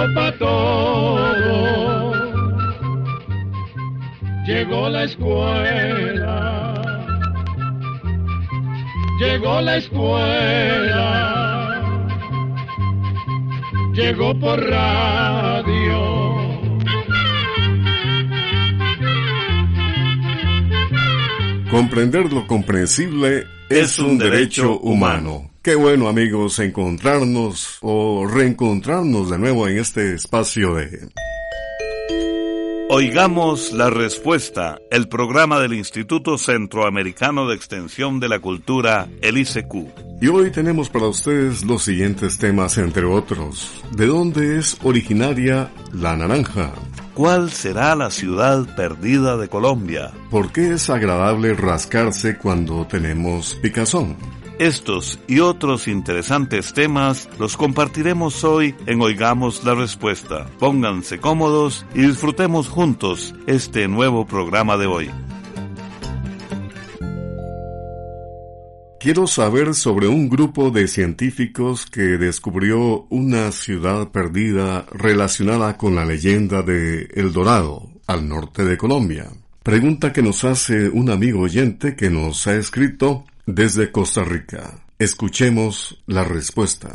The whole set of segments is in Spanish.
Llegó pa' todo, llegó la escuela, llegó la escuela, llegó por radio. Comprender lo comprensible es un derecho humano. Qué bueno amigos encontrarnos o reencontrarnos de nuevo en este espacio de... Oigamos la respuesta, el programa del Instituto Centroamericano de Extensión de la Cultura, el ICQ. Y hoy tenemos para ustedes los siguientes temas, entre otros. ¿De dónde es originaria la naranja? ¿Cuál será la ciudad perdida de Colombia? ¿Por qué es agradable rascarse cuando tenemos picazón? Estos y otros interesantes temas los compartiremos hoy en Oigamos la Respuesta. Pónganse cómodos y disfrutemos juntos este nuevo programa de hoy. Quiero saber sobre un grupo de científicos que descubrió una ciudad perdida relacionada con la leyenda de El Dorado, al norte de Colombia. Pregunta que nos hace un amigo oyente que nos ha escrito desde Costa Rica. Escuchemos la respuesta.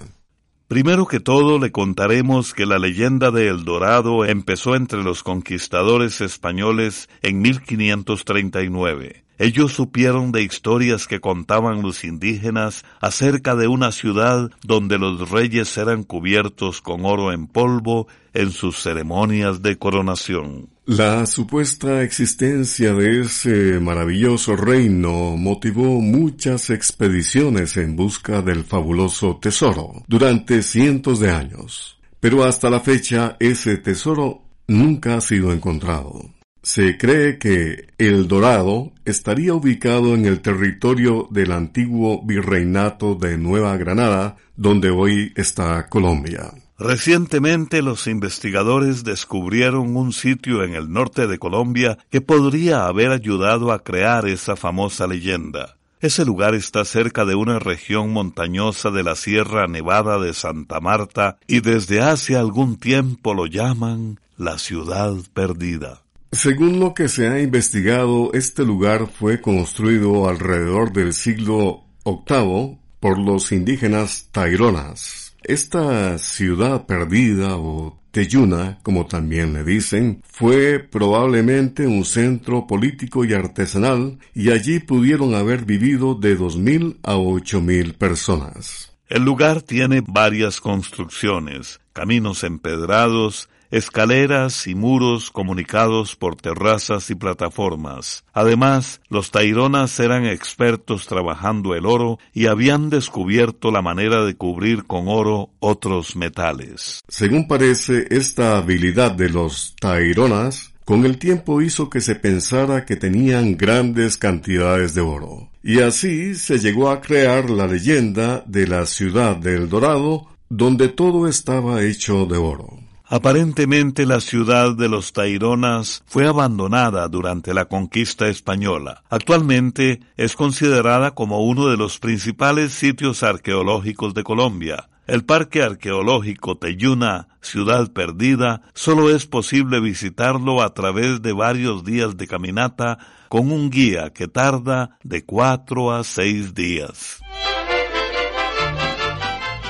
Primero que todo le contaremos que la leyenda de El Dorado empezó entre los conquistadores españoles en 1539. Ellos supieron de historias que contaban los indígenas acerca de una ciudad donde los reyes eran cubiertos con oro en polvo en sus ceremonias de coronación. La supuesta existencia de ese maravilloso reino motivó muchas expediciones en busca del fabuloso tesoro durante cientos de años. Pero hasta la fecha ese tesoro nunca ha sido encontrado. Se cree que El Dorado estaría ubicado en el territorio del antiguo virreinato de Nueva Granada, donde hoy está Colombia. Recientemente los investigadores descubrieron un sitio en el norte de Colombia que podría haber ayudado a crear esa famosa leyenda. Ese lugar está cerca de una región montañosa de la Sierra Nevada de Santa Marta y desde hace algún tiempo lo llaman la ciudad perdida. Según lo que se ha investigado, este lugar fue construido alrededor del siglo VIII por los indígenas Taironas. Esta ciudad perdida o Teyuna, como también le dicen, fue probablemente un centro político y artesanal y allí pudieron haber vivido de dos mil a ocho mil personas. El lugar tiene varias construcciones, caminos empedrados, escaleras y muros comunicados por terrazas y plataformas. Además, los taironas eran expertos trabajando el oro y habían descubierto la manera de cubrir con oro otros metales. Según parece, esta habilidad de los taironas con el tiempo hizo que se pensara que tenían grandes cantidades de oro. Y así se llegó a crear la leyenda de la ciudad del Dorado, donde todo estaba hecho de oro. Aparentemente la ciudad de los Taironas fue abandonada durante la conquista española. Actualmente es considerada como uno de los principales sitios arqueológicos de Colombia. El Parque Arqueológico Teyuna, Ciudad Perdida, solo es posible visitarlo a través de varios días de caminata con un guía que tarda de cuatro a seis días.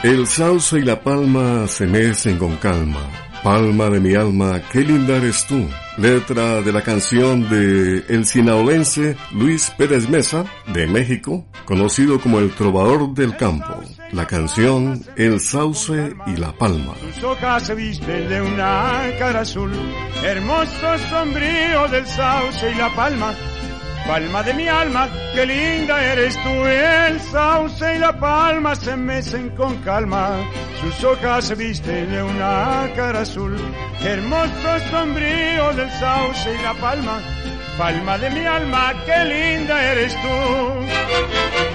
El sauce y la palma se mecen con calma Palma de mi alma, qué linda eres tú. Letra de la canción de el sinaolense Luis Pérez Mesa, de México, conocido como el trovador del campo. la canción El sauce y la palma. Sus hojas se visten de una cara azul, hermoso sombrío del sauce y la palma. Palma de mi alma, qué linda eres tú, el sauce y la palma se mecen con calma. Sus hojas se visten de una cara azul, hermoso sombrío del sauce y la palma. Palma de mi alma, qué linda eres tú.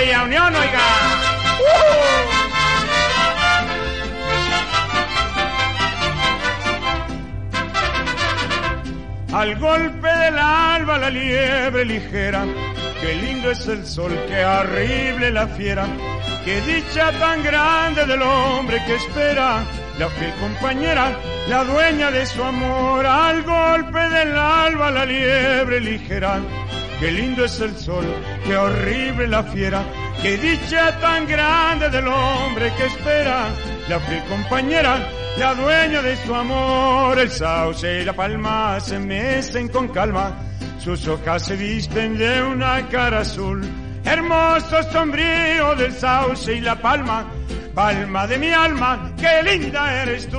Unión, oiga. Al golpe del alba la liebre ligera, qué lindo es el sol, qué horrible la fiera, qué dicha tan grande del hombre que espera, la fiel compañera, la dueña de su amor, al golpe del alba la liebre ligera, Qué lindo es el sol, qué horrible la fiera, qué dicha tan grande del hombre que espera la fiel compañera, la dueña de su amor. El sauce y la palma se mecen con calma, sus hojas se visten de una cara azul. Hermoso sombrío del sauce y la palma, palma de mi alma, qué linda eres tú.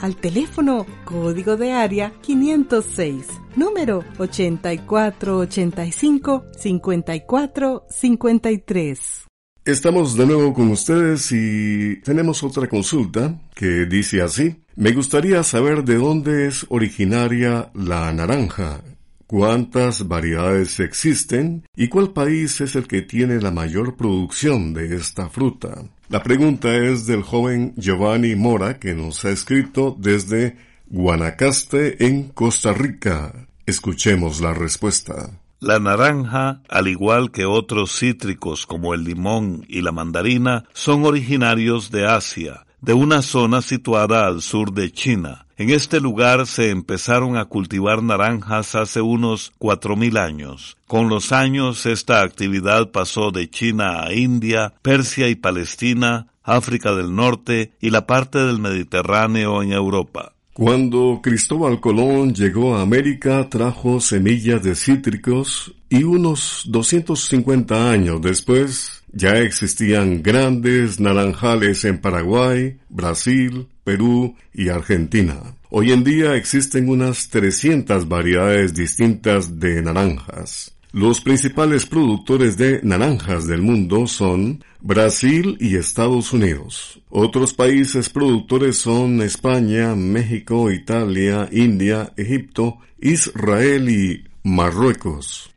al teléfono código de área 506, número 8485-5453. Estamos de nuevo con ustedes y tenemos otra consulta que dice así. Me gustaría saber de dónde es originaria la naranja, cuántas variedades existen y cuál país es el que tiene la mayor producción de esta fruta. La pregunta es del joven Giovanni Mora que nos ha escrito desde Guanacaste en Costa Rica. Escuchemos la respuesta. La naranja, al igual que otros cítricos como el limón y la mandarina, son originarios de Asia, de una zona situada al sur de China. En este lugar se empezaron a cultivar naranjas hace unos cuatro mil años. Con los años esta actividad pasó de China a India, Persia y Palestina, África del Norte y la parte del Mediterráneo en Europa. Cuando Cristóbal Colón llegó a América trajo semillas de cítricos y unos 250 años después ya existían grandes naranjales en Paraguay, Brasil, Perú y Argentina. Hoy en día existen unas 300 variedades distintas de naranjas. Los principales productores de naranjas del mundo son Brasil y Estados Unidos. Otros países productores son España, México, Italia, India, Egipto, Israel y Marruecos.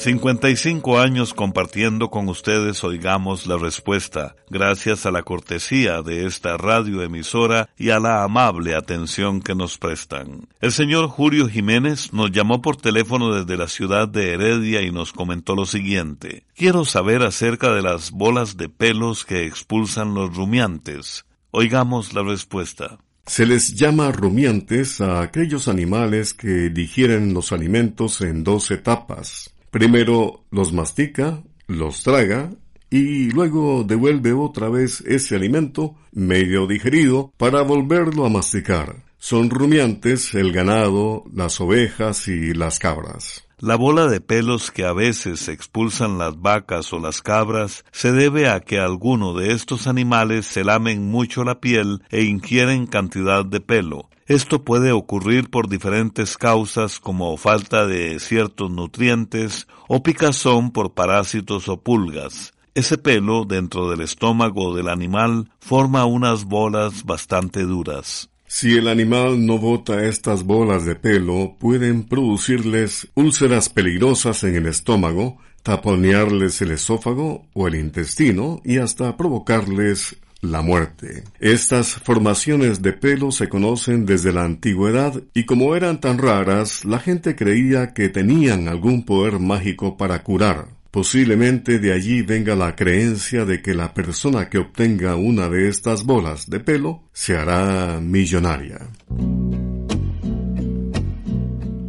55 años compartiendo con ustedes oigamos la respuesta, gracias a la cortesía de esta radioemisora y a la amable atención que nos prestan. El señor Julio Jiménez nos llamó por teléfono desde la ciudad de Heredia y nos comentó lo siguiente. Quiero saber acerca de las bolas de pelos que expulsan los rumiantes. Oigamos la respuesta. Se les llama rumiantes a aquellos animales que digieren los alimentos en dos etapas. Primero los mastica, los traga y luego devuelve otra vez ese alimento medio digerido para volverlo a masticar. Son rumiantes el ganado, las ovejas y las cabras. La bola de pelos que a veces expulsan las vacas o las cabras se debe a que algunos de estos animales se lamen mucho la piel e ingieren cantidad de pelo. Esto puede ocurrir por diferentes causas como falta de ciertos nutrientes o picazón por parásitos o pulgas. Ese pelo dentro del estómago del animal forma unas bolas bastante duras. Si el animal no bota estas bolas de pelo, pueden producirles úlceras peligrosas en el estómago, taponearles el esófago o el intestino y hasta provocarles la muerte. Estas formaciones de pelo se conocen desde la antigüedad y como eran tan raras, la gente creía que tenían algún poder mágico para curar. Posiblemente de allí venga la creencia de que la persona que obtenga una de estas bolas de pelo se hará millonaria.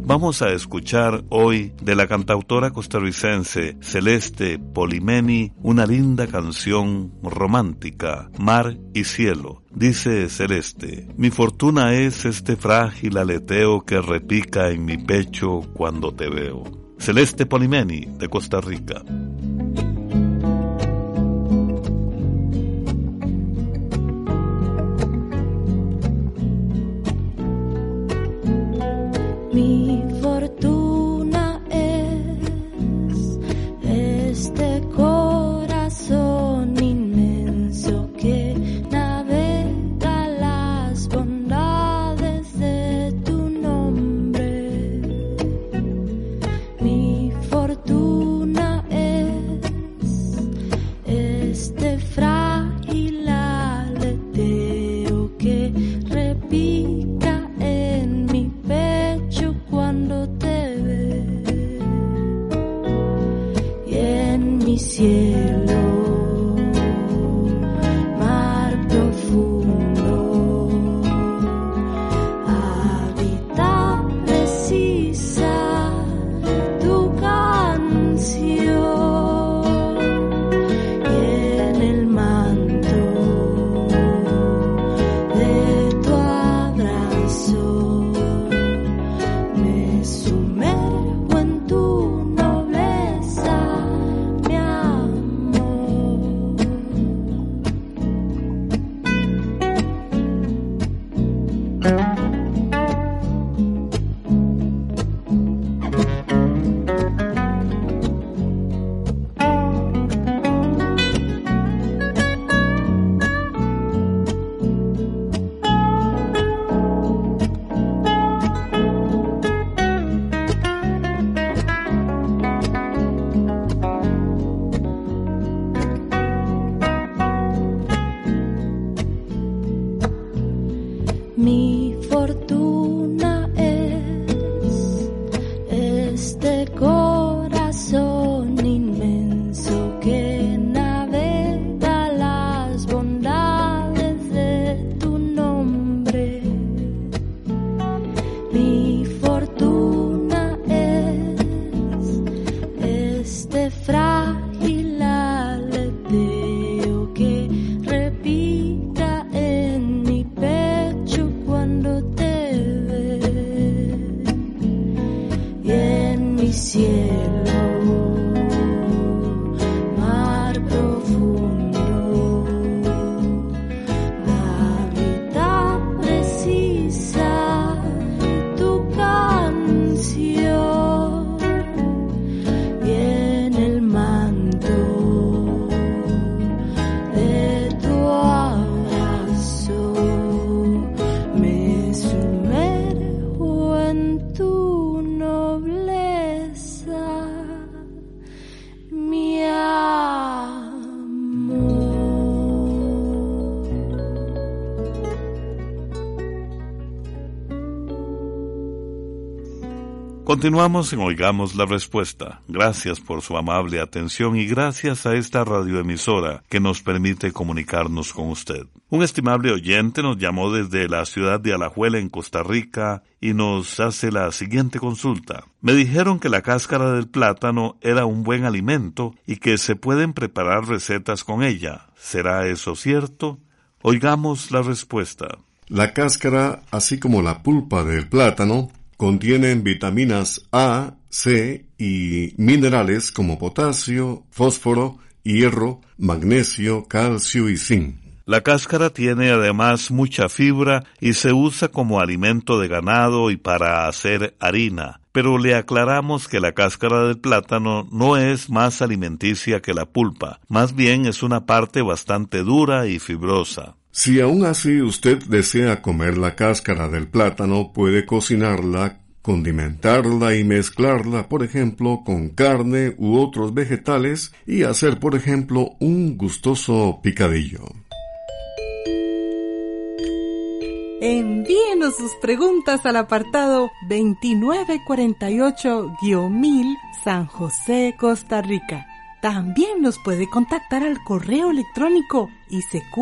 Vamos a escuchar hoy de la cantautora costarricense Celeste Polimeni una linda canción romántica, Mar y Cielo. Dice Celeste, mi fortuna es este frágil aleteo que repica en mi pecho cuando te veo. Celeste Polimeni, de Costa Rica. Continuamos en Oigamos la Respuesta. Gracias por su amable atención y gracias a esta radioemisora que nos permite comunicarnos con usted. Un estimable oyente nos llamó desde la ciudad de Alajuela en Costa Rica y nos hace la siguiente consulta. Me dijeron que la cáscara del plátano era un buen alimento y que se pueden preparar recetas con ella. ¿Será eso cierto? Oigamos la respuesta. La cáscara, así como la pulpa del plátano, contienen vitaminas A, C y minerales como potasio, fósforo, hierro, magnesio, calcio y zinc. La cáscara tiene además mucha fibra y se usa como alimento de ganado y para hacer harina. Pero le aclaramos que la cáscara del plátano no es más alimenticia que la pulpa, más bien es una parte bastante dura y fibrosa. Si aún así usted desea comer la cáscara del plátano, puede cocinarla condimentarla y mezclarla, por ejemplo, con carne u otros vegetales y hacer, por ejemplo, un gustoso picadillo. Envíenos sus preguntas al apartado 2948-1000 San José, Costa Rica. También nos puede contactar al correo electrónico isq.org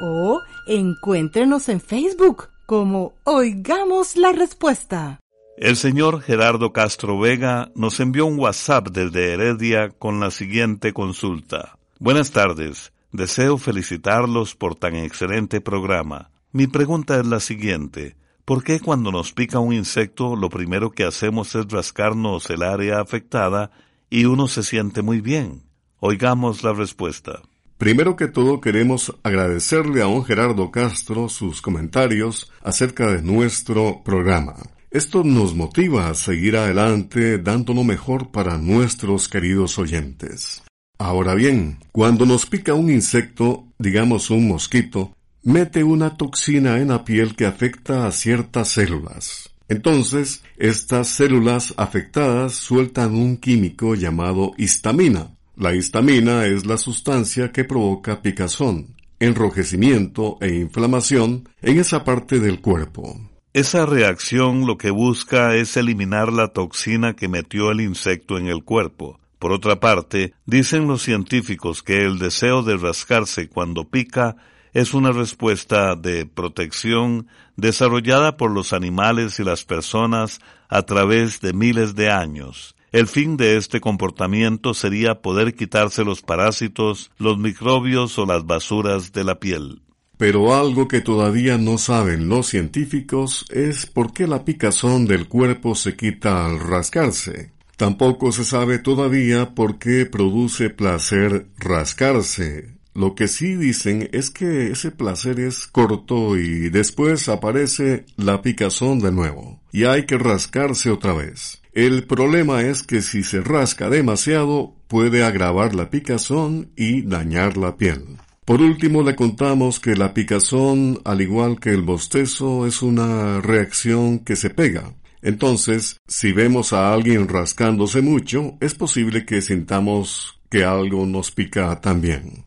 o encuéntrenos en Facebook como Oigamos la Respuesta. El señor Gerardo Castro Vega nos envió un WhatsApp desde Heredia con la siguiente consulta. Buenas tardes. Deseo felicitarlos por tan excelente programa. Mi pregunta es la siguiente. ¿Por qué cuando nos pica un insecto lo primero que hacemos es rascarnos el área afectada y uno se siente muy bien? Oigamos la respuesta. Primero que todo queremos agradecerle a don Gerardo Castro sus comentarios acerca de nuestro programa. Esto nos motiva a seguir adelante dando lo mejor para nuestros queridos oyentes. Ahora bien, cuando nos pica un insecto, digamos un mosquito, mete una toxina en la piel que afecta a ciertas células. Entonces, estas células afectadas sueltan un químico llamado histamina. La histamina es la sustancia que provoca picazón, enrojecimiento e inflamación en esa parte del cuerpo. Esa reacción lo que busca es eliminar la toxina que metió el insecto en el cuerpo. Por otra parte, dicen los científicos que el deseo de rascarse cuando pica es una respuesta de protección desarrollada por los animales y las personas a través de miles de años. El fin de este comportamiento sería poder quitarse los parásitos, los microbios o las basuras de la piel. Pero algo que todavía no saben los científicos es por qué la picazón del cuerpo se quita al rascarse. Tampoco se sabe todavía por qué produce placer rascarse. Lo que sí dicen es que ese placer es corto y después aparece la picazón de nuevo, y hay que rascarse otra vez. El problema es que si se rasca demasiado puede agravar la picazón y dañar la piel. Por último le contamos que la picazón, al igual que el bostezo, es una reacción que se pega. Entonces, si vemos a alguien rascándose mucho, es posible que sintamos que algo nos pica también.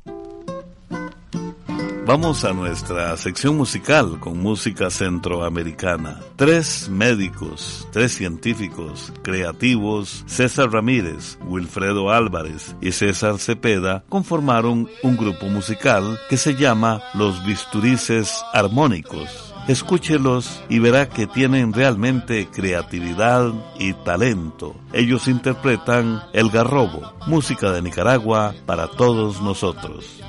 Vamos a nuestra sección musical con música centroamericana. Tres médicos, tres científicos, creativos, César Ramírez, Wilfredo Álvarez y César Cepeda conformaron un grupo musical que se llama Los Bisturices Armónicos Escúchelos y verá que tienen realmente creatividad y talento. Ellos interpretan El Garrobo, música de Nicaragua para todos nosotros.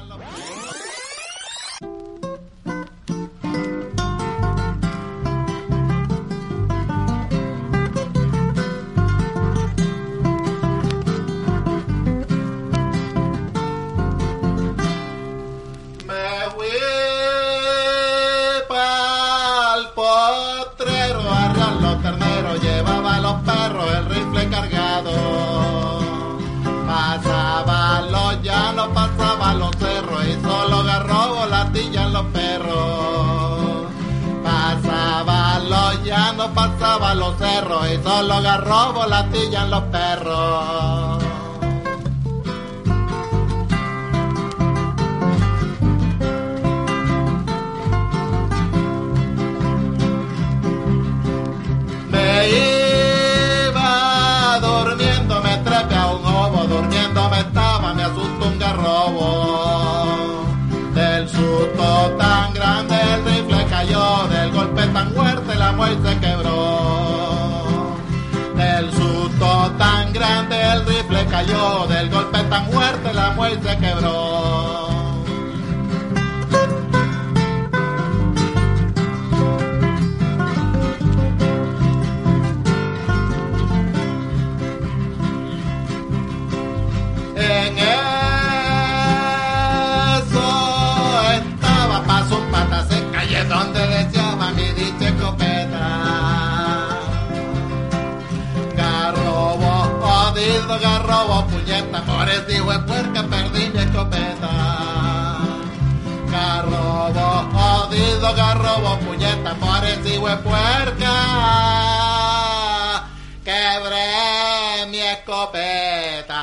Pasaba los cerros y solo agarró volatillan los perros. Me cayó, del golpe tan fuerte la muerte se quebró. Del susto tan grande el rifle cayó, del golpe tan fuerte la muerte se quebró. Jodido garrobo, puñeta, por este hijo de puerca perdí mi escopeta. Garrobo, jodido garrobo, puñeta, por este hijo de quebré mi escopeta.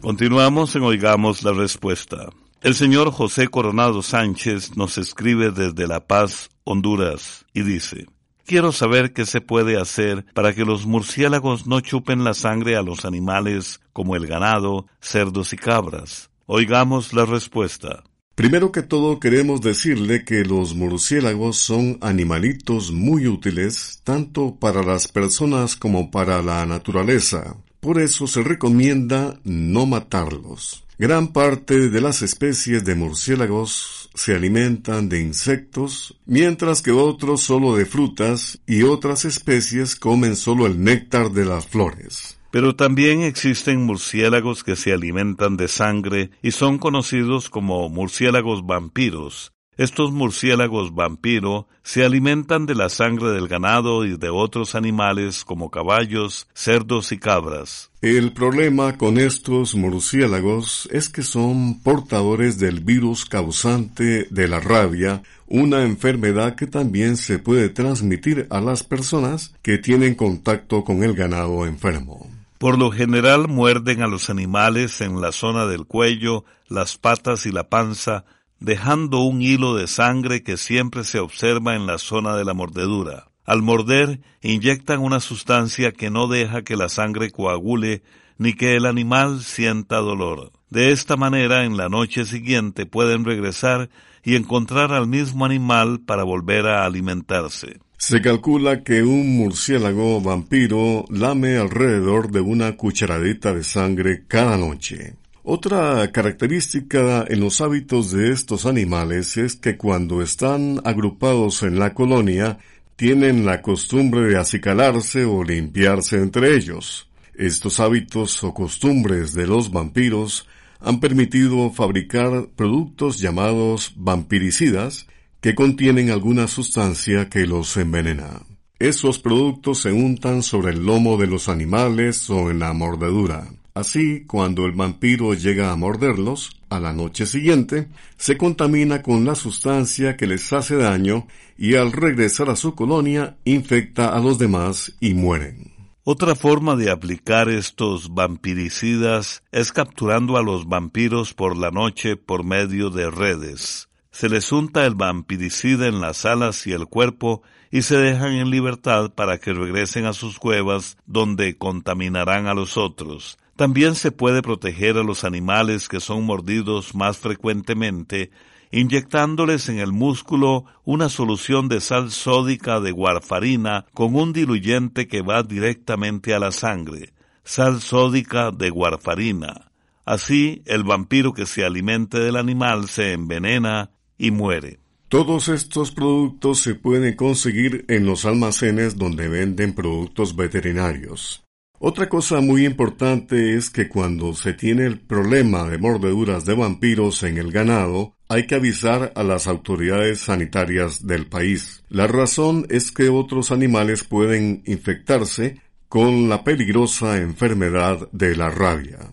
Continuamos en Oigamos la Respuesta. El señor José Coronado Sánchez nos escribe desde La Paz, Honduras, y dice, Quiero saber qué se puede hacer para que los murciélagos no chupen la sangre a los animales como el ganado, cerdos y cabras. Oigamos la respuesta. Primero que todo queremos decirle que los murciélagos son animalitos muy útiles tanto para las personas como para la naturaleza. Por eso se recomienda no matarlos. Gran parte de las especies de murciélagos se alimentan de insectos, mientras que otros solo de frutas y otras especies comen solo el néctar de las flores. Pero también existen murciélagos que se alimentan de sangre y son conocidos como murciélagos vampiros, estos murciélagos vampiro se alimentan de la sangre del ganado y de otros animales como caballos, cerdos y cabras. El problema con estos murciélagos es que son portadores del virus causante de la rabia, una enfermedad que también se puede transmitir a las personas que tienen contacto con el ganado enfermo. Por lo general muerden a los animales en la zona del cuello, las patas y la panza, dejando un hilo de sangre que siempre se observa en la zona de la mordedura. Al morder, inyectan una sustancia que no deja que la sangre coagule ni que el animal sienta dolor. De esta manera, en la noche siguiente pueden regresar y encontrar al mismo animal para volver a alimentarse. Se calcula que un murciélago vampiro lame alrededor de una cucharadita de sangre cada noche. Otra característica en los hábitos de estos animales es que cuando están agrupados en la colonia, tienen la costumbre de acicalarse o limpiarse entre ellos. Estos hábitos o costumbres de los vampiros han permitido fabricar productos llamados vampiricidas que contienen alguna sustancia que los envenena. Esos productos se untan sobre el lomo de los animales o en la mordedura. Así, cuando el vampiro llega a morderlos, a la noche siguiente, se contamina con la sustancia que les hace daño y al regresar a su colonia infecta a los demás y mueren. Otra forma de aplicar estos vampiricidas es capturando a los vampiros por la noche por medio de redes. Se les unta el vampiricida en las alas y el cuerpo y se dejan en libertad para que regresen a sus cuevas donde contaminarán a los otros. También se puede proteger a los animales que son mordidos más frecuentemente inyectándoles en el músculo una solución de sal sódica de warfarina con un diluyente que va directamente a la sangre, sal sódica de warfarina. Así, el vampiro que se alimente del animal se envenena y muere. Todos estos productos se pueden conseguir en los almacenes donde venden productos veterinarios. Otra cosa muy importante es que cuando se tiene el problema de mordeduras de vampiros en el ganado, hay que avisar a las autoridades sanitarias del país. La razón es que otros animales pueden infectarse con la peligrosa enfermedad de la rabia.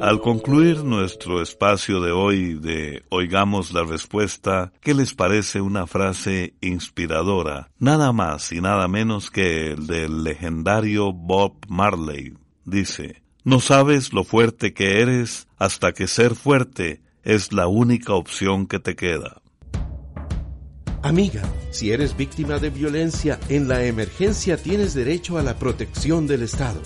Al concluir nuestro espacio de hoy de Oigamos la Respuesta, ¿qué les parece una frase inspiradora? Nada más y nada menos que el del legendario Bob Marley. Dice, no sabes lo fuerte que eres hasta que ser fuerte es la única opción que te queda. Amiga, si eres víctima de violencia, en la emergencia tienes derecho a la protección del Estado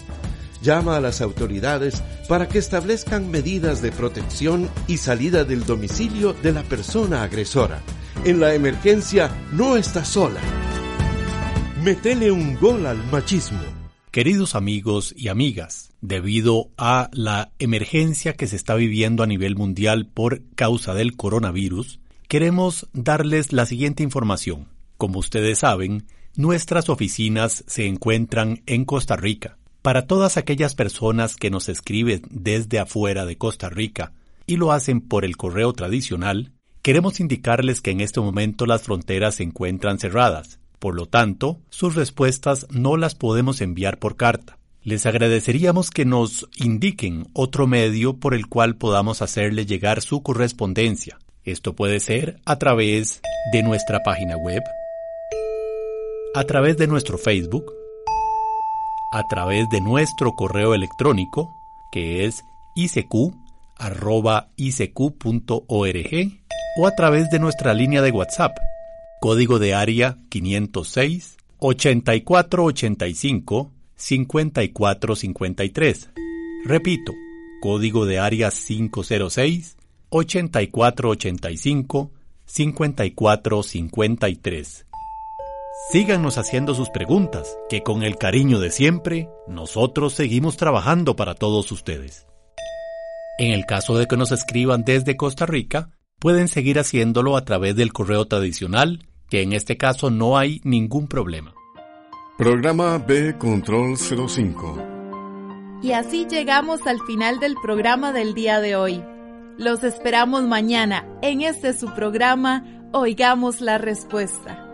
llama a las autoridades para que establezcan medidas de protección y salida del domicilio de la persona agresora. En la emergencia no estás sola. Metele un gol al machismo. Queridos amigos y amigas, debido a la emergencia que se está viviendo a nivel mundial por causa del coronavirus, queremos darles la siguiente información. Como ustedes saben, nuestras oficinas se encuentran en Costa Rica para todas aquellas personas que nos escriben desde afuera de Costa Rica y lo hacen por el correo tradicional, queremos indicarles que en este momento las fronteras se encuentran cerradas. Por lo tanto, sus respuestas no las podemos enviar por carta. Les agradeceríamos que nos indiquen otro medio por el cual podamos hacerle llegar su correspondencia. Esto puede ser a través de nuestra página web, a través de nuestro Facebook, a través de nuestro correo electrónico, que es icq.org, o a través de nuestra línea de WhatsApp, código de área 506 8485 5453. Repito, código de área 506 8485 5453. Síganos haciendo sus preguntas, que con el cariño de siempre, nosotros seguimos trabajando para todos ustedes. En el caso de que nos escriban desde Costa Rica, pueden seguir haciéndolo a través del correo tradicional, que en este caso no hay ningún problema. Programa B Control 05. Y así llegamos al final del programa del día de hoy. Los esperamos mañana en este su programa Oigamos la Respuesta.